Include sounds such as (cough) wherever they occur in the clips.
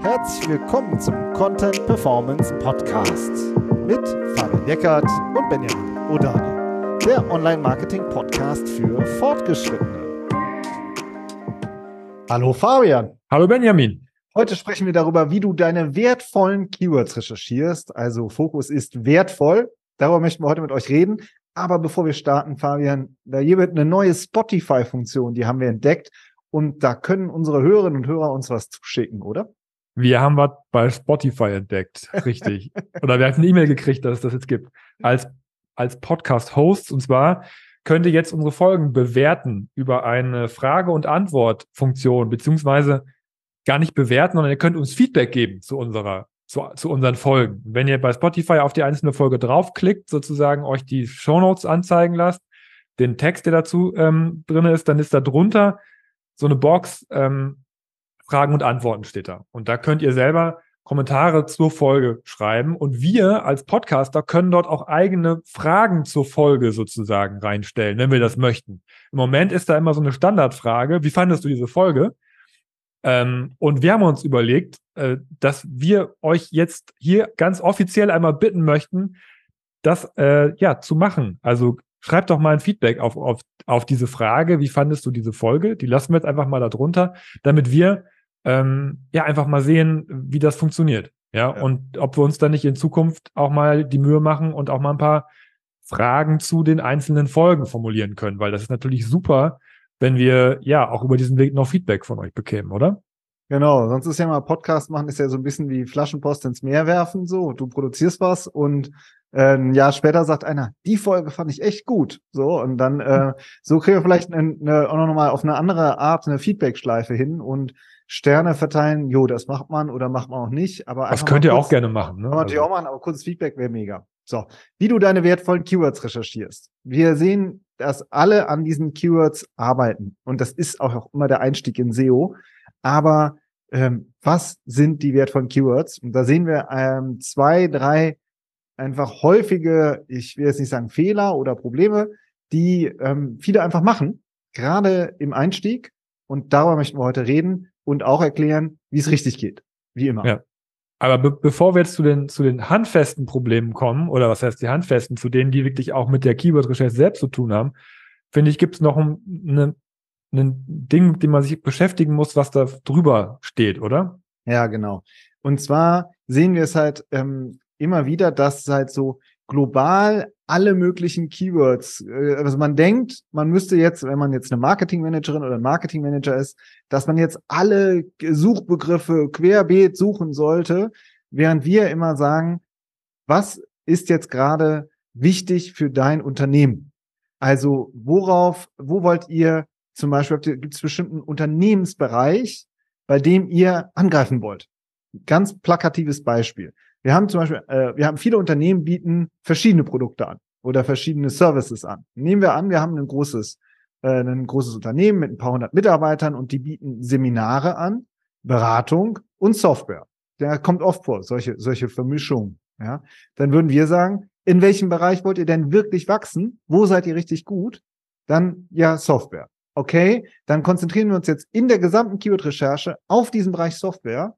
Herzlich willkommen zum Content Performance Podcast mit Fabian Jeckert und Benjamin Odani, der Online-Marketing-Podcast für Fortgeschrittene. Hallo Fabian. Hallo Benjamin. Heute sprechen wir darüber, wie du deine wertvollen Keywords recherchierst. Also Fokus ist wertvoll. Darüber möchten wir heute mit euch reden. Aber bevor wir starten, Fabian, da hier wird eine neue Spotify-Funktion, die haben wir entdeckt. Und da können unsere Hörerinnen und Hörer uns was zuschicken, oder? Wir haben was bei Spotify entdeckt, richtig. (laughs) Oder wir haben eine E-Mail gekriegt, dass es das jetzt gibt. Als, als Podcast-Hosts. Und zwar könnt ihr jetzt unsere Folgen bewerten über eine Frage- und Antwort-Funktion, beziehungsweise gar nicht bewerten, sondern ihr könnt uns Feedback geben zu unserer, zu, zu unseren Folgen. Wenn ihr bei Spotify auf die einzelne Folge draufklickt, sozusagen euch die Shownotes anzeigen lasst, den Text, der dazu ähm, drin ist, dann ist da drunter so eine Box, ähm, Fragen und Antworten steht da. Und da könnt ihr selber Kommentare zur Folge schreiben. Und wir als Podcaster können dort auch eigene Fragen zur Folge sozusagen reinstellen, wenn wir das möchten. Im Moment ist da immer so eine Standardfrage. Wie fandest du diese Folge? Ähm, und wir haben uns überlegt, äh, dass wir euch jetzt hier ganz offiziell einmal bitten möchten, das äh, ja zu machen. Also schreibt doch mal ein Feedback auf, auf, auf diese Frage. Wie fandest du diese Folge? Die lassen wir jetzt einfach mal da drunter, damit wir ähm, ja einfach mal sehen, wie das funktioniert. Ja? ja, und ob wir uns dann nicht in Zukunft auch mal die Mühe machen und auch mal ein paar Fragen zu den einzelnen Folgen formulieren können, weil das ist natürlich super, wenn wir ja auch über diesen Weg noch Feedback von euch bekämen, oder? Genau, sonst ist ja mal Podcast machen, ist ja so ein bisschen wie Flaschenpost ins Meer werfen, so. Du produzierst was und äh, ein Jahr später sagt einer, die Folge fand ich echt gut. So, und dann äh, so kriegen wir vielleicht eine, eine, auch noch mal auf eine andere Art eine Feedback-Schleife hin und Sterne verteilen, jo, das macht man oder macht man auch nicht. Aber das könnt ihr kurz, auch gerne machen. Ne? Man natürlich also. auch machen, aber kurzes Feedback wäre mega. So, wie du deine wertvollen Keywords recherchierst. Wir sehen, dass alle an diesen Keywords arbeiten und das ist auch immer der Einstieg in SEO. Aber ähm, was sind die wertvollen Keywords? Und da sehen wir ähm, zwei, drei einfach häufige, ich will jetzt nicht sagen Fehler oder Probleme, die ähm, viele einfach machen, gerade im Einstieg. Und darüber möchten wir heute reden und auch erklären, wie es richtig geht. Wie immer. Ja. Aber be bevor wir jetzt zu den, zu den handfesten Problemen kommen, oder was heißt die handfesten, zu denen, die wirklich auch mit der Keyword-Recherche selbst zu tun haben, finde ich, gibt es noch ein, eine, ein Ding, mit dem man sich beschäftigen muss, was da drüber steht, oder? Ja, genau. Und zwar sehen wir es halt ähm, immer wieder, dass halt so global alle möglichen Keywords. Äh, also man denkt, man müsste jetzt, wenn man jetzt eine Marketingmanagerin oder ein Marketingmanager ist, dass man jetzt alle Suchbegriffe querbeet suchen sollte, während wir immer sagen, was ist jetzt gerade wichtig für dein Unternehmen? Also worauf, wo wollt ihr zum Beispiel, gibt es bestimmten Unternehmensbereich, bei dem ihr angreifen wollt? Ganz plakatives Beispiel. Wir haben zum Beispiel, äh, wir haben viele Unternehmen bieten verschiedene Produkte an oder verschiedene Services an. Nehmen wir an, wir haben ein großes, äh, ein großes Unternehmen mit ein paar hundert Mitarbeitern und die bieten Seminare an, Beratung und Software. Der kommt oft vor, solche, solche Vermischungen. Ja, dann würden wir sagen, in welchem Bereich wollt ihr denn wirklich wachsen? Wo seid ihr richtig gut? Dann ja Software. Okay, dann konzentrieren wir uns jetzt in der gesamten Keyword-Recherche auf diesen Bereich Software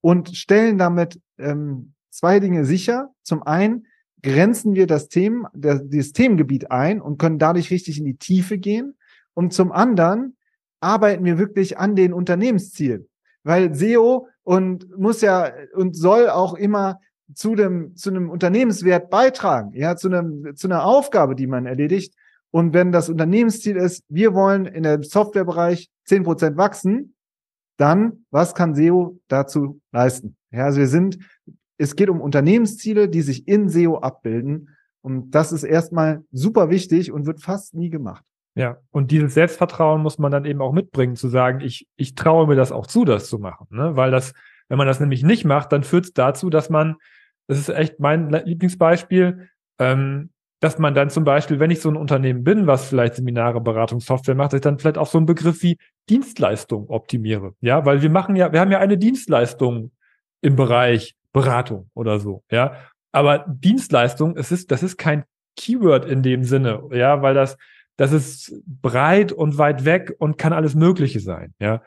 und stellen damit ähm, zwei Dinge sicher. Zum einen grenzen wir das Themen, der, das Themengebiet ein und können dadurch richtig in die Tiefe gehen. Und zum anderen arbeiten wir wirklich an den Unternehmenszielen. Weil SEO und muss ja und soll auch immer zu dem, zu einem Unternehmenswert beitragen, ja, zu einem, zu einer Aufgabe, die man erledigt. Und wenn das Unternehmensziel ist, wir wollen in der Softwarebereich zehn Prozent wachsen, dann was kann SEO dazu leisten? Ja, also wir sind es geht um Unternehmensziele, die sich in SEO abbilden. Und das ist erstmal super wichtig und wird fast nie gemacht. Ja, und dieses Selbstvertrauen muss man dann eben auch mitbringen, zu sagen, ich, ich traue mir das auch zu, das zu machen. Ne? Weil das, wenn man das nämlich nicht macht, dann führt es dazu, dass man, das ist echt mein Lieblingsbeispiel, ähm, dass man dann zum Beispiel, wenn ich so ein Unternehmen bin, was vielleicht Seminare, Beratung, Software macht, dass ich dann vielleicht auch so einen Begriff wie Dienstleistung optimiere. Ja, weil wir machen ja, wir haben ja eine Dienstleistung im Bereich Beratung oder so, ja. Aber Dienstleistung, es ist, das ist kein Keyword in dem Sinne, ja, weil das, das ist breit und weit weg und kann alles Mögliche sein, ja.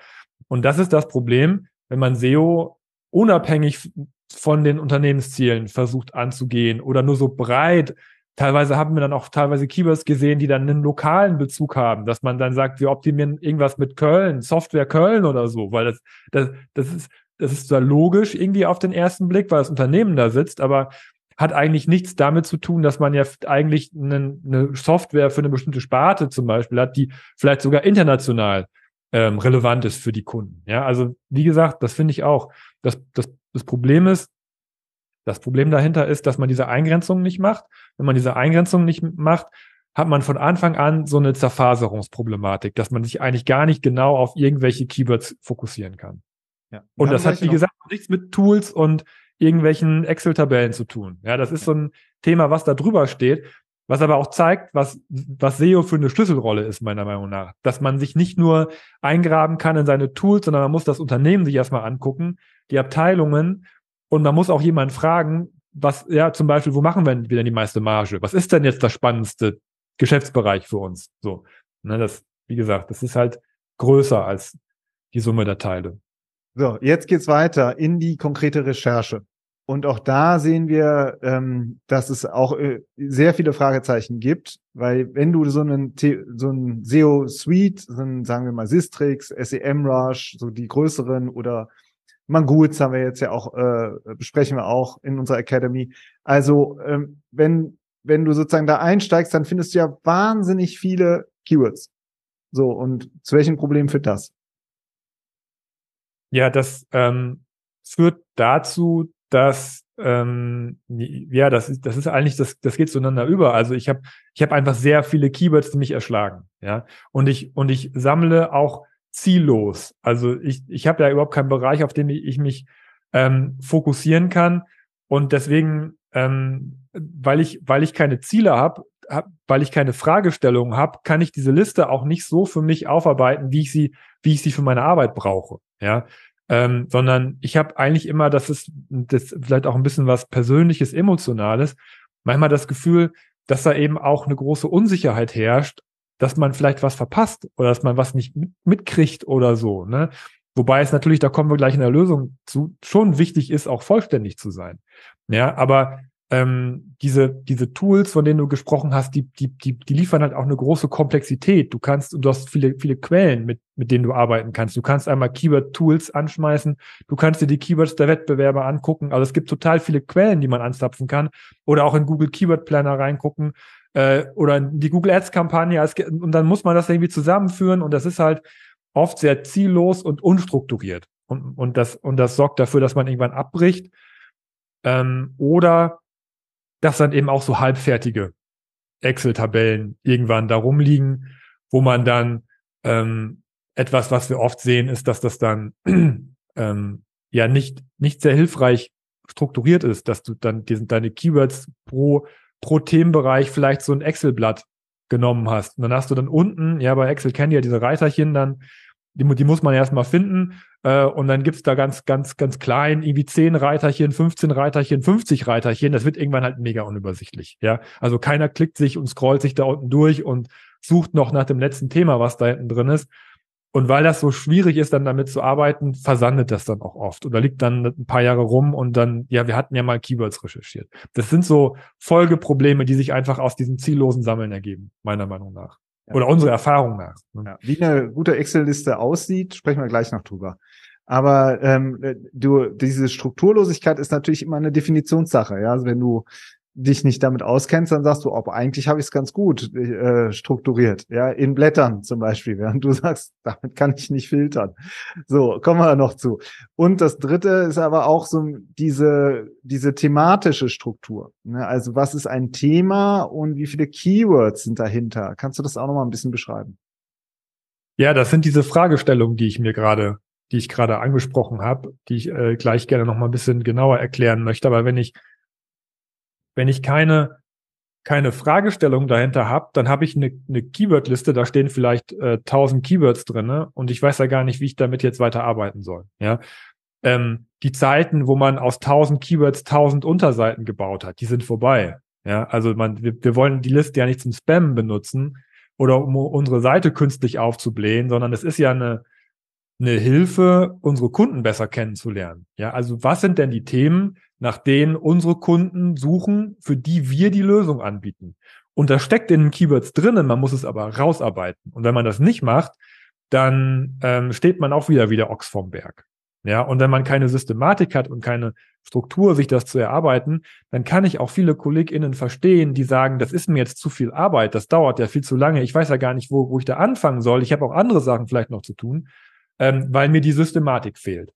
Und das ist das Problem, wenn man SEO unabhängig von den Unternehmenszielen versucht anzugehen oder nur so breit. Teilweise haben wir dann auch teilweise Keywords gesehen, die dann einen lokalen Bezug haben, dass man dann sagt, wir optimieren irgendwas mit Köln, Software Köln oder so, weil das, das, das ist, das ist zwar logisch irgendwie auf den ersten Blick, weil das Unternehmen da sitzt, aber hat eigentlich nichts damit zu tun, dass man ja eigentlich eine, eine Software für eine bestimmte Sparte zum Beispiel hat, die vielleicht sogar international ähm, relevant ist für die Kunden. Ja, also wie gesagt, das finde ich auch. Das, das, das Problem ist, das Problem dahinter ist, dass man diese Eingrenzung nicht macht. Wenn man diese Eingrenzung nicht macht, hat man von Anfang an so eine Zerfaserungsproblematik, dass man sich eigentlich gar nicht genau auf irgendwelche Keywords fokussieren kann. Ja. Und das hat, wie gesagt, nichts mit Tools und irgendwelchen Excel-Tabellen zu tun. Ja, das ist so ein Thema, was da drüber steht, was aber auch zeigt, was, was SEO für eine Schlüsselrolle ist, meiner Meinung nach. Dass man sich nicht nur eingraben kann in seine Tools, sondern man muss das Unternehmen sich erstmal angucken, die Abteilungen und man muss auch jemanden fragen, was, ja, zum Beispiel, wo machen wir denn die meiste Marge? Was ist denn jetzt das spannendste Geschäftsbereich für uns? So, ne, das, wie gesagt, das ist halt größer als die Summe der Teile. So, jetzt geht's weiter in die konkrete Recherche. Und auch da sehen wir, ähm, dass es auch äh, sehr viele Fragezeichen gibt, weil wenn du so einen, so einen SEO Suite, so einen, sagen wir mal Sistrix, SEMrush, so die größeren oder Mangoots haben wir jetzt ja auch, äh, besprechen wir auch in unserer Academy. Also, ähm, wenn, wenn du sozusagen da einsteigst, dann findest du ja wahnsinnig viele Keywords. So, und zu welchen Problemen führt das? Ja, das ähm, führt dazu, dass ähm, ja, das ist, das ist eigentlich, das, das geht zueinander über. Also ich habe ich hab einfach sehr viele Keywords, die mich erschlagen. Ja. Und ich, und ich sammle auch ziellos. Also ich, ich habe ja überhaupt keinen Bereich, auf den ich mich ähm, fokussieren kann. Und deswegen, ähm, weil ich, weil ich keine Ziele habe, hab, weil ich keine Fragestellungen habe, kann ich diese Liste auch nicht so für mich aufarbeiten, wie ich sie, wie ich sie für meine Arbeit brauche. Ja, ähm, sondern ich habe eigentlich immer, das ist das vielleicht auch ein bisschen was Persönliches, Emotionales, manchmal das Gefühl, dass da eben auch eine große Unsicherheit herrscht, dass man vielleicht was verpasst oder dass man was nicht mitkriegt oder so. Ne? Wobei es natürlich, da kommen wir gleich in der Lösung zu, schon wichtig ist, auch vollständig zu sein. Ja, aber ähm, diese, diese Tools, von denen du gesprochen hast, die, die, die, die liefern halt auch eine große Komplexität. Du kannst, du hast viele, viele Quellen, mit, mit denen du arbeiten kannst. Du kannst einmal Keyword-Tools anschmeißen. Du kannst dir die Keywords der Wettbewerber angucken. Also es gibt total viele Quellen, die man anzapfen kann. Oder auch in Google Keyword Planner reingucken. Äh, oder in die Google Ads Kampagne. Und dann muss man das irgendwie zusammenführen. Und das ist halt oft sehr ziellos und unstrukturiert. Und, und das, und das sorgt dafür, dass man irgendwann abbricht. Ähm, oder dass dann eben auch so halbfertige Excel-Tabellen irgendwann da rumliegen, wo man dann ähm, etwas, was wir oft sehen, ist, dass das dann (clears throat) ähm, ja nicht, nicht sehr hilfreich strukturiert ist, dass du dann diesen, deine Keywords pro, pro Themenbereich vielleicht so ein Excel-Blatt genommen hast. Und dann hast du dann unten, ja, bei Excel kennt ihr ja diese Reiterchen dann, die, die muss man erstmal finden. Äh, und dann gibt's da ganz, ganz, ganz klein, irgendwie 10 Reiterchen, 15 Reiterchen, 50 Reiterchen. Das wird irgendwann halt mega unübersichtlich. Ja, also keiner klickt sich und scrollt sich da unten durch und sucht noch nach dem letzten Thema, was da hinten drin ist. Und weil das so schwierig ist, dann damit zu arbeiten, versandet das dann auch oft oder liegt dann ein paar Jahre rum und dann, ja, wir hatten ja mal Keywords recherchiert. Das sind so Folgeprobleme, die sich einfach aus diesem ziellosen Sammeln ergeben, meiner Meinung nach. Oder unsere Erfahrung nach. Ne? Ja. Wie eine gute Excel-Liste aussieht, sprechen wir gleich noch drüber. Aber ähm, du, diese Strukturlosigkeit ist natürlich immer eine Definitionssache. Ja, also wenn du dich nicht damit auskennst, dann sagst du, ob eigentlich habe ich es ganz gut äh, strukturiert, ja, in Blättern zum Beispiel, während du sagst, (laughs) damit kann ich nicht filtern. So, kommen wir noch zu. Und das dritte ist aber auch so diese, diese thematische Struktur. Ne? Also was ist ein Thema und wie viele Keywords sind dahinter? Kannst du das auch noch mal ein bisschen beschreiben? Ja, das sind diese Fragestellungen, die ich mir gerade, die ich gerade angesprochen habe, die ich äh, gleich gerne noch mal ein bisschen genauer erklären möchte. Aber wenn ich wenn ich keine, keine Fragestellung dahinter habe, dann habe ich eine, eine Keyword-Liste, da stehen vielleicht äh, 1000 Keywords drinne und ich weiß ja gar nicht, wie ich damit jetzt weiter arbeiten soll. Ja, ähm, die Zeiten, wo man aus 1000 Keywords 1000 Unterseiten gebaut hat, die sind vorbei. Ja, also man, wir, wir wollen die Liste ja nicht zum Spammen benutzen oder um unsere Seite künstlich aufzublähen, sondern es ist ja eine, eine Hilfe, unsere Kunden besser kennenzulernen. Ja, also was sind denn die Themen, nach denen unsere Kunden suchen, für die wir die Lösung anbieten? Und das steckt in den Keywords drinnen, man muss es aber rausarbeiten. Und wenn man das nicht macht, dann ähm, steht man auch wieder wie der Ochs vom Berg. Ja, und wenn man keine Systematik hat und keine Struktur, sich das zu erarbeiten, dann kann ich auch viele KollegInnen verstehen, die sagen, das ist mir jetzt zu viel Arbeit, das dauert ja viel zu lange, ich weiß ja gar nicht, wo, wo ich da anfangen soll, ich habe auch andere Sachen vielleicht noch zu tun, ähm, weil mir die Systematik fehlt.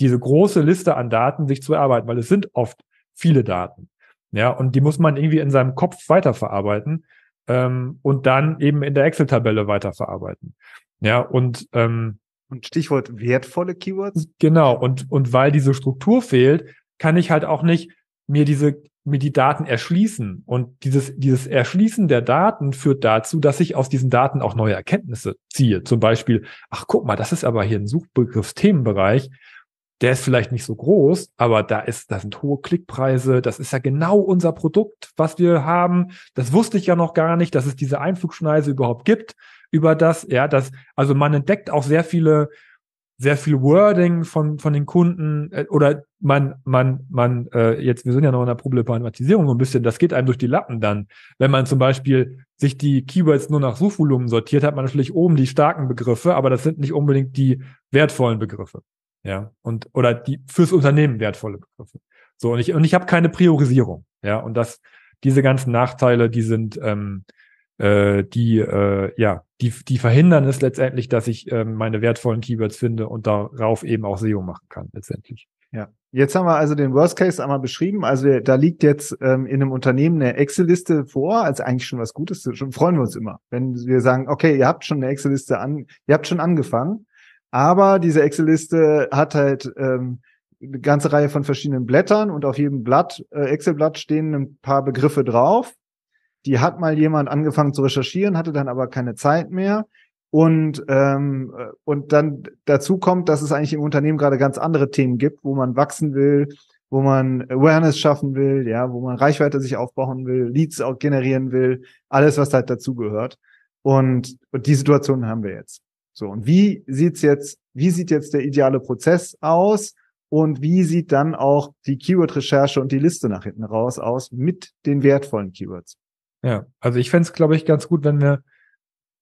Diese große Liste an Daten sich zu erarbeiten, weil es sind oft viele Daten. Ja, und die muss man irgendwie in seinem Kopf weiterverarbeiten ähm, und dann eben in der Excel-Tabelle weiterverarbeiten. Ja, und ähm, und Stichwort wertvolle Keywords. Genau. Und, und weil diese Struktur fehlt, kann ich halt auch nicht mir diese, mir die Daten erschließen. Und dieses, dieses Erschließen der Daten führt dazu, dass ich aus diesen Daten auch neue Erkenntnisse ziehe. Zum Beispiel, ach, guck mal, das ist aber hier ein Suchbegriffsthemenbereich. Der ist vielleicht nicht so groß, aber da ist, da sind hohe Klickpreise. Das ist ja genau unser Produkt, was wir haben. Das wusste ich ja noch gar nicht, dass es diese Einflugschneise überhaupt gibt über das, ja, das, also man entdeckt auch sehr viele, sehr viel Wording von, von den Kunden äh, oder man, man, man, äh, jetzt, wir sind ja noch in der Problematisierung so ein bisschen, das geht einem durch die Lappen dann. Wenn man zum Beispiel sich die Keywords nur nach Suchvolumen sortiert, hat man natürlich oben die starken Begriffe, aber das sind nicht unbedingt die wertvollen Begriffe. Ja, und, oder die fürs Unternehmen wertvolle Begriffe. So, und ich, und ich habe keine Priorisierung. Ja, und das, diese ganzen Nachteile, die sind, ähm, äh, die, äh, ja, die, die verhindern es letztendlich, dass ich äh, meine wertvollen Keywords finde und darauf eben auch SEO machen kann, letztendlich. Ja, jetzt haben wir also den Worst Case einmal beschrieben. Also da liegt jetzt ähm, in einem Unternehmen eine Excel-Liste vor, also eigentlich schon was Gutes. Schon freuen wir uns immer, wenn wir sagen, okay, ihr habt schon eine Excel-Liste an, ihr habt schon angefangen, aber diese Excel-Liste hat halt ähm, eine ganze Reihe von verschiedenen Blättern und auf jedem Blatt, äh, Excel-Blatt stehen ein paar Begriffe drauf die hat mal jemand angefangen zu recherchieren, hatte dann aber keine Zeit mehr. Und, ähm, und dann dazu kommt, dass es eigentlich im Unternehmen gerade ganz andere Themen gibt, wo man wachsen will, wo man Awareness schaffen will, ja, wo man Reichweite sich aufbauen will, Leads auch generieren will, alles, was halt dazu gehört. Und, und die Situation haben wir jetzt. So, und wie sieht's jetzt, wie sieht jetzt der ideale Prozess aus? Und wie sieht dann auch die Keyword-Recherche und die Liste nach hinten raus aus mit den wertvollen Keywords? Ja, also ich fände es, glaube ich, ganz gut, wenn wir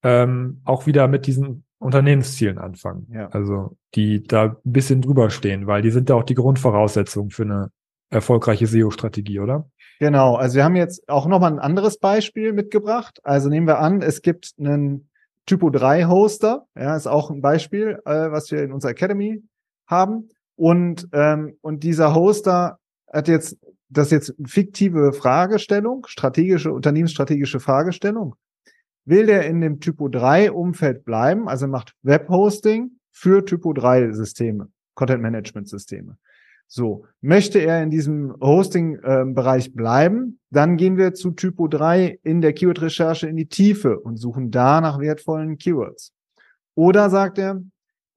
ähm, auch wieder mit diesen Unternehmenszielen anfangen. Ja. Also die da ein bisschen drüber stehen, weil die sind ja auch die Grundvoraussetzung für eine erfolgreiche SEO-Strategie, oder? Genau, also wir haben jetzt auch nochmal ein anderes Beispiel mitgebracht. Also nehmen wir an, es gibt einen Typo 3 Hoster, ja, ist auch ein Beispiel, äh, was wir in unserer Academy haben. Und, ähm, und dieser Hoster hat jetzt das ist jetzt fiktive Fragestellung, strategische, unternehmensstrategische Fragestellung. Will der in dem Typo 3 Umfeld bleiben, also macht Webhosting für Typo 3 Systeme, Content Management Systeme. So, möchte er in diesem Hosting-Bereich äh, bleiben, dann gehen wir zu Typo 3 in der Keyword-Recherche in die Tiefe und suchen da nach wertvollen Keywords. Oder sagt er,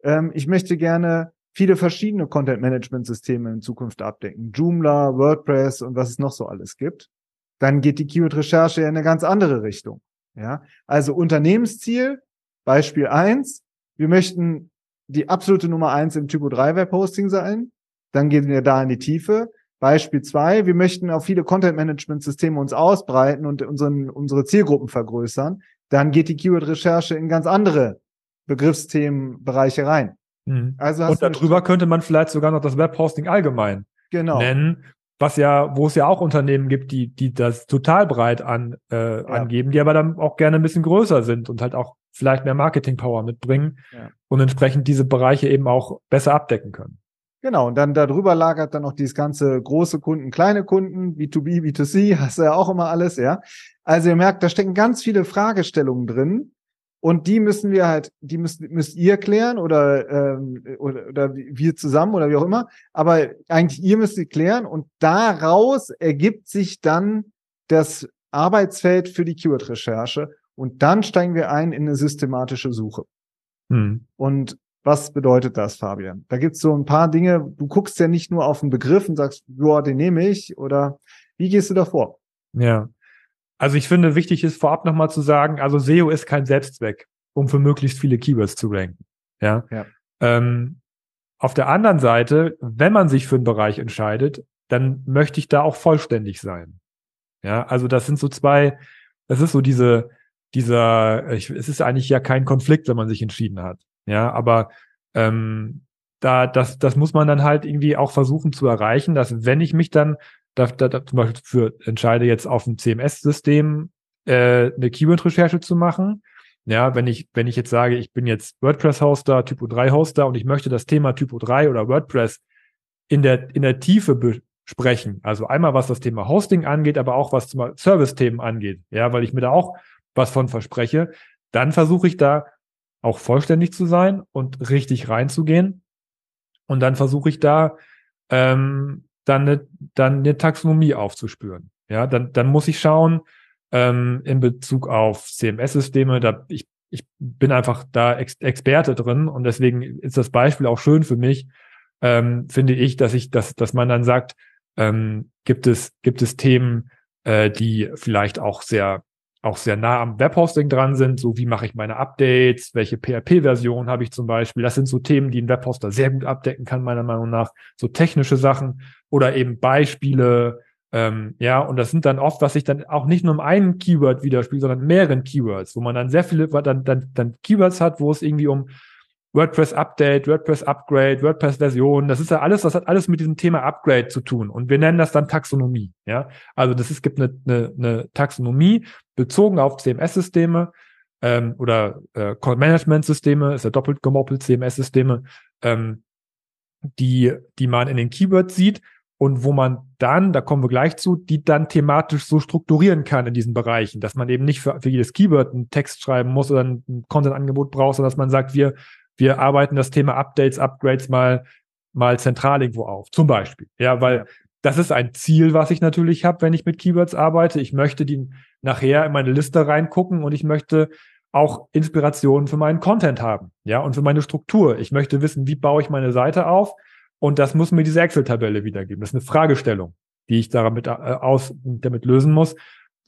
ähm, ich möchte gerne viele verschiedene Content-Management-Systeme in Zukunft abdecken. Joomla, WordPress und was es noch so alles gibt. Dann geht die Keyword-Recherche in eine ganz andere Richtung. Ja, also Unternehmensziel, Beispiel eins: Wir möchten die absolute Nummer eins im Typo 3 Webhosting sein. Dann gehen wir da in die Tiefe. Beispiel zwei: Wir möchten auf viele Content-Management-Systeme uns ausbreiten und unseren, unsere Zielgruppen vergrößern. Dann geht die Keyword-Recherche in ganz andere Begriffsthemenbereiche rein. Mhm. Also und darüber könnte man vielleicht sogar noch das Webhosting allgemein genau. nennen, was ja, wo es ja auch Unternehmen gibt, die, die das total breit an, äh, ja. angeben, die aber dann auch gerne ein bisschen größer sind und halt auch vielleicht mehr Marketing-Power mitbringen ja. und entsprechend diese Bereiche eben auch besser abdecken können. Genau, und dann darüber lagert dann noch dieses ganze große Kunden, kleine Kunden, B2B, B2C, (laughs) hast du ja auch immer alles, ja. Also ihr merkt, da stecken ganz viele Fragestellungen drin, und die müssen wir halt, die müsst, müsst ihr klären oder, ähm, oder, oder wir zusammen oder wie auch immer. Aber eigentlich ihr müsst sie klären und daraus ergibt sich dann das Arbeitsfeld für die Keyword-Recherche. Und dann steigen wir ein in eine systematische Suche. Hm. Und was bedeutet das, Fabian? Da gibt's so ein paar Dinge. Du guckst ja nicht nur auf einen Begriff und sagst, boah, den nehme ich. Oder wie gehst du da vor? Ja, also ich finde, wichtig ist vorab nochmal zu sagen, also SEO ist kein Selbstzweck, um für möglichst viele Keywords zu ranken. Ja. ja. Ähm, auf der anderen Seite, wenn man sich für einen Bereich entscheidet, dann möchte ich da auch vollständig sein. Ja, also das sind so zwei, das ist so diese, dieser, ich, es ist eigentlich ja kein Konflikt, wenn man sich entschieden hat. Ja, aber ähm, da, das, das muss man dann halt irgendwie auch versuchen zu erreichen, dass wenn ich mich dann da, da, da zum Beispiel für entscheide jetzt auf dem CMS-System äh, eine Keyword-Recherche zu machen, ja, wenn ich, wenn ich jetzt sage, ich bin jetzt WordPress-Hoster, Typo 3-Hoster und ich möchte das Thema Typo 3 oder WordPress in der, in der Tiefe besprechen. Also einmal, was das Thema Hosting angeht, aber auch was zum Service-Themen angeht. Ja, weil ich mir da auch was von verspreche. Dann versuche ich da auch vollständig zu sein und richtig reinzugehen. Und dann versuche ich da ähm, dann eine, dann eine Taxonomie aufzuspüren. Ja, dann, dann muss ich schauen, ähm, in Bezug auf CMS-Systeme. Da ich, ich bin einfach da Ex Experte drin und deswegen ist das Beispiel auch schön für mich. Ähm, finde ich, dass ich, dass, dass man dann sagt, ähm, gibt es gibt es Themen, äh, die vielleicht auch sehr auch sehr nah am Webhosting dran sind, so wie mache ich meine Updates, welche PHP-Version habe ich zum Beispiel. Das sind so Themen, die ein Webhoster sehr gut abdecken kann, meiner Meinung nach. So technische Sachen oder eben Beispiele, ähm, ja, und das sind dann oft, was sich dann auch nicht nur im einen Keyword widerspiegelt, sondern mehreren Keywords, wo man dann sehr viele, dann, dann, dann Keywords hat, wo es irgendwie um WordPress Update, WordPress Upgrade, WordPress Version, das ist ja alles, das hat alles mit diesem Thema Upgrade zu tun. Und wir nennen das dann Taxonomie, ja. Also das ist, gibt eine, eine, eine Taxonomie bezogen auf CMS-Systeme, ähm, oder äh, Management-Systeme, ist ja doppelt gemoppelt, CMS-Systeme, ähm, die, die man in den Keywords sieht und wo man dann, da kommen wir gleich zu, die dann thematisch so strukturieren kann in diesen Bereichen, dass man eben nicht für, für jedes Keyword einen Text schreiben muss oder ein Content-Angebot braucht, sondern dass man sagt, wir, wir arbeiten das Thema Updates, Upgrades mal, mal zentral irgendwo auf. Zum Beispiel. Ja, weil das ist ein Ziel, was ich natürlich habe, wenn ich mit Keywords arbeite. Ich möchte die nachher in meine Liste reingucken und ich möchte auch Inspirationen für meinen Content haben, ja, und für meine Struktur. Ich möchte wissen, wie baue ich meine Seite auf? Und das muss mir diese Excel-Tabelle wiedergeben. Das ist eine Fragestellung, die ich damit, äh, aus, damit lösen muss.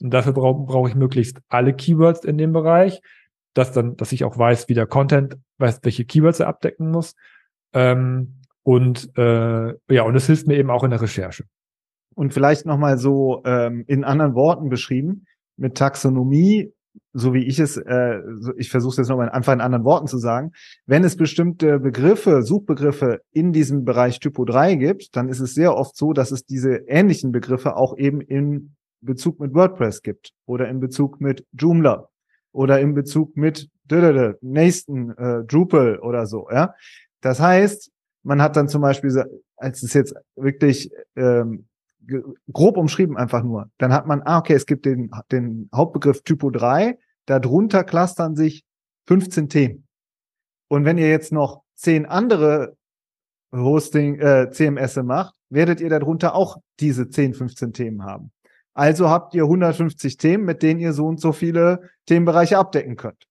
Und dafür brauche brauch ich möglichst alle Keywords in dem Bereich, dass dann, dass ich auch weiß, wie der Content, weiß, welche Keywords er abdecken muss. Ähm, und äh, ja, und es hilft mir eben auch in der Recherche. Und vielleicht nochmal so ähm, in anderen Worten beschrieben, mit Taxonomie so wie ich es, äh, ich versuche es jetzt nochmal einfach in anderen Worten zu sagen, wenn es bestimmte Begriffe, Suchbegriffe in diesem Bereich Typo 3 gibt, dann ist es sehr oft so, dass es diese ähnlichen Begriffe auch eben in Bezug mit WordPress gibt oder in Bezug mit Joomla oder in Bezug mit nächsten äh, Drupal oder so, ja. Das heißt, man hat dann zum Beispiel, als es jetzt wirklich ähm, grob umschrieben einfach nur. Dann hat man, ah, okay, es gibt den, den Hauptbegriff Typo 3, darunter clustern sich 15 Themen. Und wenn ihr jetzt noch zehn andere Hosting, äh, CMS macht, werdet ihr darunter auch diese 10, 15 Themen haben. Also habt ihr 150 Themen, mit denen ihr so und so viele Themenbereiche abdecken könnt.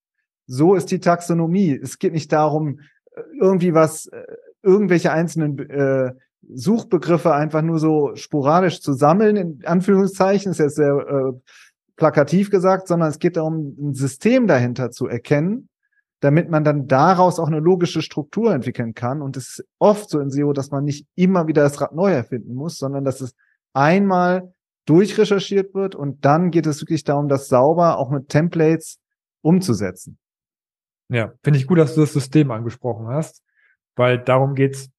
So ist die Taxonomie. Es geht nicht darum, äh, irgendwie was, äh, irgendwelche einzelnen äh, Suchbegriffe einfach nur so sporadisch zu sammeln, in Anführungszeichen, ist jetzt sehr äh, plakativ gesagt, sondern es geht darum, ein System dahinter zu erkennen, damit man dann daraus auch eine logische Struktur entwickeln kann. Und es ist oft so in SEO, dass man nicht immer wieder das Rad neu erfinden muss, sondern dass es einmal durchrecherchiert wird und dann geht es wirklich darum, das sauber auch mit Templates umzusetzen. Ja, finde ich gut, dass du das System angesprochen hast, weil darum geht's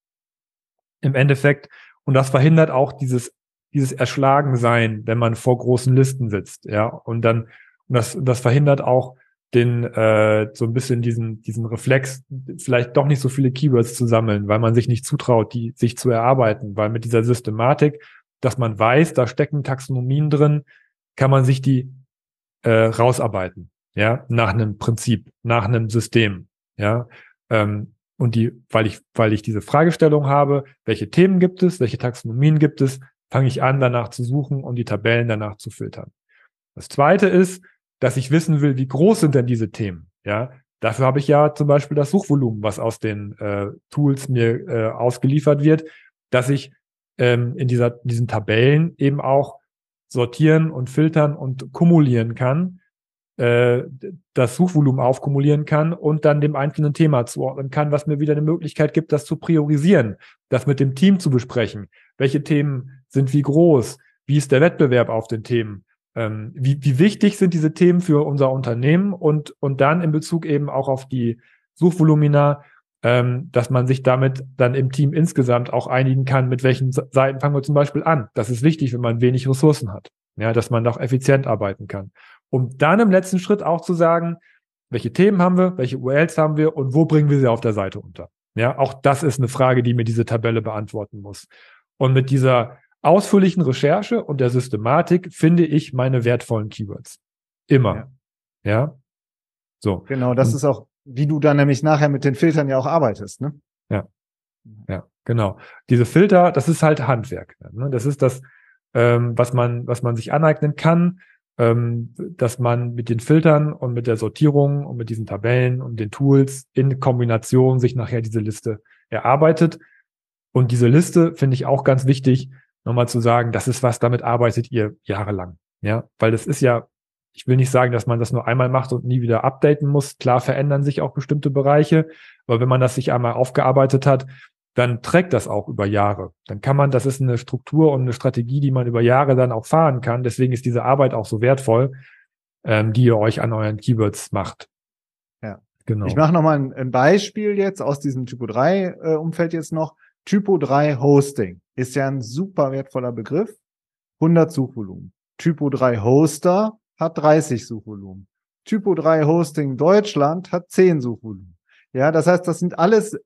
im Endeffekt. Und das verhindert auch dieses, dieses Erschlagensein, wenn man vor großen Listen sitzt, ja. Und dann, und das, das verhindert auch den, äh, so ein bisschen diesen, diesen Reflex, vielleicht doch nicht so viele Keywords zu sammeln, weil man sich nicht zutraut, die sich zu erarbeiten, weil mit dieser Systematik, dass man weiß, da stecken Taxonomien drin, kann man sich die äh, rausarbeiten, ja, nach einem Prinzip, nach einem System, ja. Ähm, und die, weil ich, weil ich diese Fragestellung habe, welche Themen gibt es, welche Taxonomien gibt es, fange ich an, danach zu suchen und die Tabellen danach zu filtern. Das zweite ist, dass ich wissen will, wie groß sind denn diese Themen? Ja, dafür habe ich ja zum Beispiel das Suchvolumen, was aus den äh, Tools mir äh, ausgeliefert wird, dass ich ähm, in dieser, diesen Tabellen eben auch sortieren und filtern und kumulieren kann äh, das Suchvolumen aufkumulieren kann und dann dem einzelnen Thema zuordnen kann, was mir wieder eine Möglichkeit gibt, das zu priorisieren, das mit dem Team zu besprechen. Welche Themen sind wie groß? Wie ist der Wettbewerb auf den Themen? Ähm, wie, wie wichtig sind diese Themen für unser Unternehmen und, und dann in Bezug eben auch auf die Suchvolumina, ähm, dass man sich damit dann im Team insgesamt auch einigen kann, mit welchen Seiten fangen wir zum Beispiel an. Das ist wichtig, wenn man wenig Ressourcen hat. Ja, dass man auch effizient arbeiten kann. Um dann im letzten Schritt auch zu sagen, welche Themen haben wir, welche URLs haben wir und wo bringen wir sie auf der Seite unter. Ja, auch das ist eine Frage, die mir diese Tabelle beantworten muss. Und mit dieser ausführlichen Recherche und der Systematik finde ich meine wertvollen Keywords. Immer. Ja. ja? So. Genau, das und, ist auch, wie du dann nämlich nachher mit den Filtern ja auch arbeitest, ne? Ja. Ja, genau. Diese Filter, das ist halt Handwerk. Ne? Das ist das, ähm, was man, was man sich aneignen kann, ähm, dass man mit den Filtern und mit der Sortierung und mit diesen Tabellen und den Tools in Kombination sich nachher diese Liste erarbeitet. Und diese Liste finde ich auch ganz wichtig, nochmal zu sagen, das ist was, damit arbeitet ihr jahrelang. Ja, weil das ist ja, ich will nicht sagen, dass man das nur einmal macht und nie wieder updaten muss. Klar verändern sich auch bestimmte Bereiche, aber wenn man das sich einmal aufgearbeitet hat, dann trägt das auch über Jahre. Dann kann man, das ist eine Struktur und eine Strategie, die man über Jahre dann auch fahren kann. Deswegen ist diese Arbeit auch so wertvoll, ähm, die ihr euch an euren Keywords macht. Ja, genau. Ich mache nochmal ein, ein Beispiel jetzt aus diesem Typo 3 äh, jetzt noch. Typo 3 Hosting ist ja ein super wertvoller Begriff. 100 Suchvolumen. Typo 3 Hoster hat 30 Suchvolumen. Typo 3 Hosting Deutschland hat 10 Suchvolumen. Ja, das heißt, das sind alles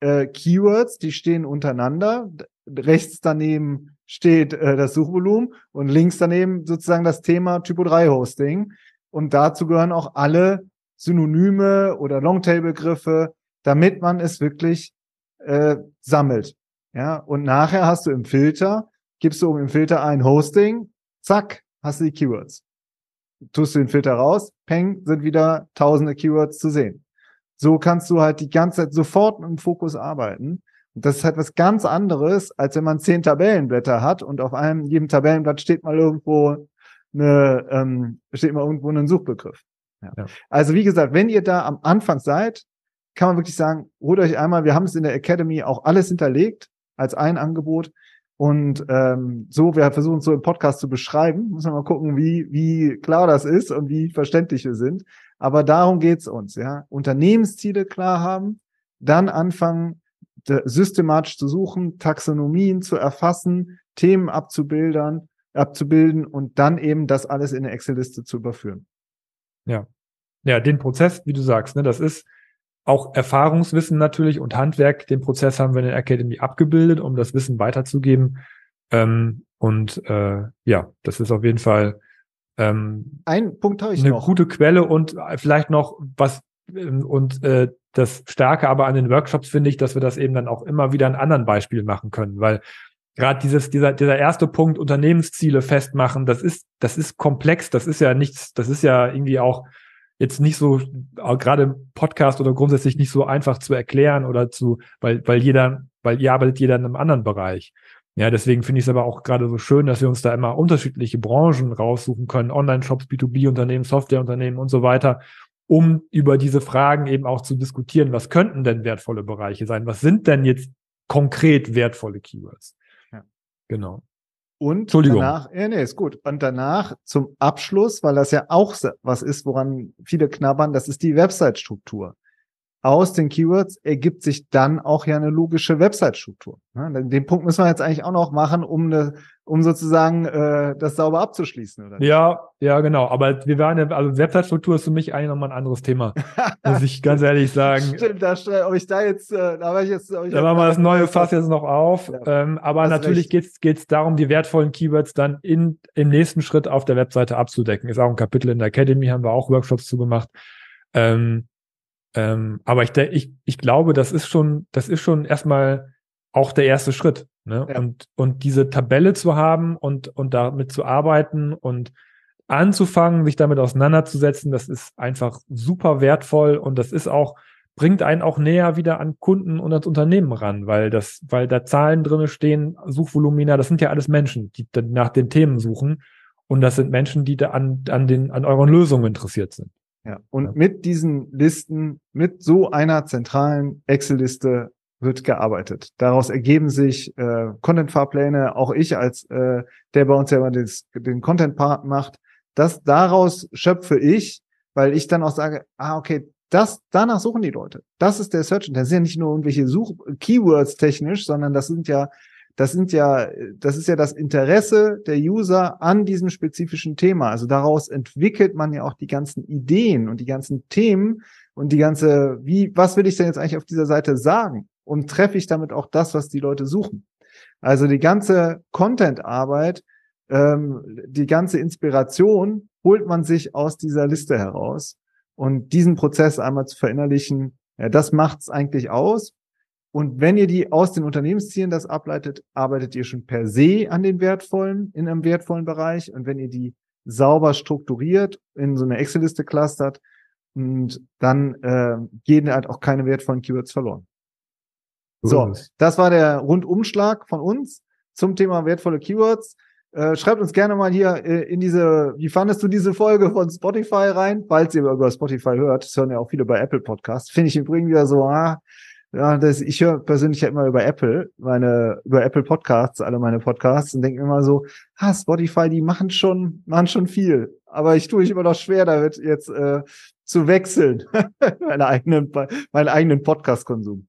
äh, Keywords, die stehen untereinander. Rechts daneben steht äh, das Suchvolumen und links daneben sozusagen das Thema Typo 3 Hosting. Und dazu gehören auch alle Synonyme oder Longtail-Begriffe, damit man es wirklich äh, sammelt. Ja, und nachher hast du im Filter, gibst du im Filter ein Hosting, zack, hast du die Keywords. Tust du den Filter raus, peng, sind wieder tausende Keywords zu sehen. So kannst du halt die ganze Zeit sofort im Fokus arbeiten. Und das ist halt was ganz anderes, als wenn man zehn Tabellenblätter hat und auf einem, jedem Tabellenblatt steht mal irgendwo eine, ähm, steht mal irgendwo ein Suchbegriff. Ja. Ja. Also wie gesagt, wenn ihr da am Anfang seid, kann man wirklich sagen, holt euch einmal, wir haben es in der Academy auch alles hinterlegt als ein Angebot. Und ähm, so, wir versuchen es so im Podcast zu beschreiben. Muss man mal gucken, wie, wie klar das ist und wie verständlich wir sind. Aber darum geht's uns, ja. Unternehmensziele klar haben, dann anfangen, systematisch zu suchen, Taxonomien zu erfassen, Themen abzubilden, abzubilden und dann eben das alles in eine Excel-Liste zu überführen. Ja. Ja, den Prozess, wie du sagst, ne, das ist auch Erfahrungswissen natürlich und Handwerk. Den Prozess haben wir in der Academy abgebildet, um das Wissen weiterzugeben. Ähm, und äh, ja, das ist auf jeden Fall ähm, ein Punkt habe ich eine noch. gute Quelle und vielleicht noch was ähm, und äh, das Starke aber an den Workshops finde ich, dass wir das eben dann auch immer wieder an anderen Beispielen machen können, weil gerade dieses dieser dieser erste Punkt Unternehmensziele festmachen, das ist das ist komplex, das ist ja nichts, das ist ja irgendwie auch jetzt nicht so, gerade im Podcast oder grundsätzlich nicht so einfach zu erklären oder zu, weil, weil jeder, weil ihr arbeitet jeder in einem anderen Bereich. Ja, deswegen finde ich es aber auch gerade so schön, dass wir uns da immer unterschiedliche Branchen raussuchen können, Online-Shops, B2B-Unternehmen, Softwareunternehmen und so weiter, um über diese Fragen eben auch zu diskutieren, was könnten denn wertvolle Bereiche sein? Was sind denn jetzt konkret wertvolle Keywords? Ja. Genau. Und danach, ja, nee, ist gut. Und danach zum Abschluss, weil das ja auch was ist, woran viele knabbern, das ist die Website-Struktur aus den Keywords ergibt sich dann auch ja eine logische Website-Struktur. Den Punkt müssen wir jetzt eigentlich auch noch machen, um eine, um sozusagen äh, das sauber abzuschließen, oder? Ja, ja, genau. Aber wir waren ja, also Website-Struktur ist für mich eigentlich nochmal ein anderes Thema, (laughs) muss ich ganz ehrlich sagen. Stimmt, da, ob ich da jetzt, äh, da war ich jetzt, ich da machen wir das neue Fass jetzt noch auf. Ja, ähm, aber natürlich geht es darum, die wertvollen Keywords dann in, im nächsten Schritt auf der Webseite abzudecken. Ist auch ein Kapitel in der Academy, haben wir auch Workshops zugemacht. Ähm, ähm, aber ich, ich, ich glaube, das ist schon, das ist schon erstmal auch der erste Schritt. Ne? Ja. Und, und diese Tabelle zu haben und, und damit zu arbeiten und anzufangen, sich damit auseinanderzusetzen, das ist einfach super wertvoll und das ist auch, bringt einen auch näher wieder an Kunden und ans Unternehmen ran, weil das, weil da Zahlen drinne stehen, Suchvolumina, das sind ja alles Menschen, die nach den Themen suchen. Und das sind Menschen, die da an, an, den, an euren Lösungen interessiert sind. Ja, und mit diesen Listen, mit so einer zentralen Excel-Liste wird gearbeitet. Daraus ergeben sich äh, Content-Fahrpläne. Auch ich als äh, der bei uns ja immer des, den Content-Part macht, das daraus schöpfe ich, weil ich dann auch sage, ah okay, das danach suchen die Leute. Das ist der Search. Das sind ja nicht nur irgendwelche Such Keywords technisch, sondern das sind ja das sind ja, das ist ja das Interesse der User an diesem spezifischen Thema. Also daraus entwickelt man ja auch die ganzen Ideen und die ganzen Themen und die ganze, wie, was will ich denn jetzt eigentlich auf dieser Seite sagen? Und treffe ich damit auch das, was die Leute suchen? Also die ganze Content-Arbeit, ähm, die ganze Inspiration holt man sich aus dieser Liste heraus. Und diesen Prozess einmal zu verinnerlichen, ja, das macht's eigentlich aus. Und wenn ihr die aus den Unternehmenszielen das ableitet, arbeitet ihr schon per se an den wertvollen, in einem wertvollen Bereich. Und wenn ihr die sauber strukturiert in so eine Excel-Liste clustert, und dann äh, gehen halt auch keine wertvollen Keywords verloren. So, das war der Rundumschlag von uns zum Thema wertvolle Keywords. Äh, schreibt uns gerne mal hier äh, in diese, wie fandest du diese Folge von Spotify rein, falls ihr über Spotify hört. Das hören ja auch viele bei Apple Podcasts. Finde ich übrigens wieder so, ah, ja, das, ich höre persönlich ja immer über Apple, meine, über Apple Podcasts, alle meine Podcasts und denke immer so, ah, Spotify, die machen schon, machen schon viel. Aber ich tue mich immer noch schwer, damit jetzt äh, zu wechseln, (laughs) meinen eigenen, meinen eigenen Podcast-Konsum.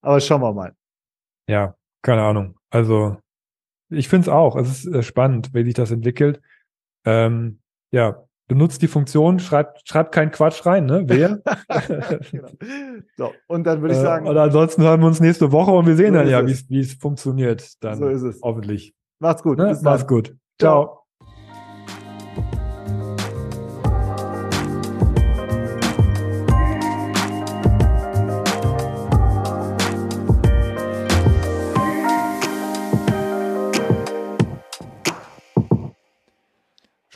Aber schauen wir mal. Ja, keine Ahnung. Also ich finde es auch. Es ist äh, spannend, wie sich das entwickelt. Ähm, ja, benutzt die Funktion, schreibt, schreibt keinen Quatsch rein, ne? Wer? (laughs) genau. So, und dann würde ich äh, sagen. Äh, oder ansonsten hören wir uns nächste Woche und wir sehen so dann ja, wie es funktioniert. Dann so ist es. Hoffentlich. Macht's gut. Ne? Macht's gut. Ciao. Ciao.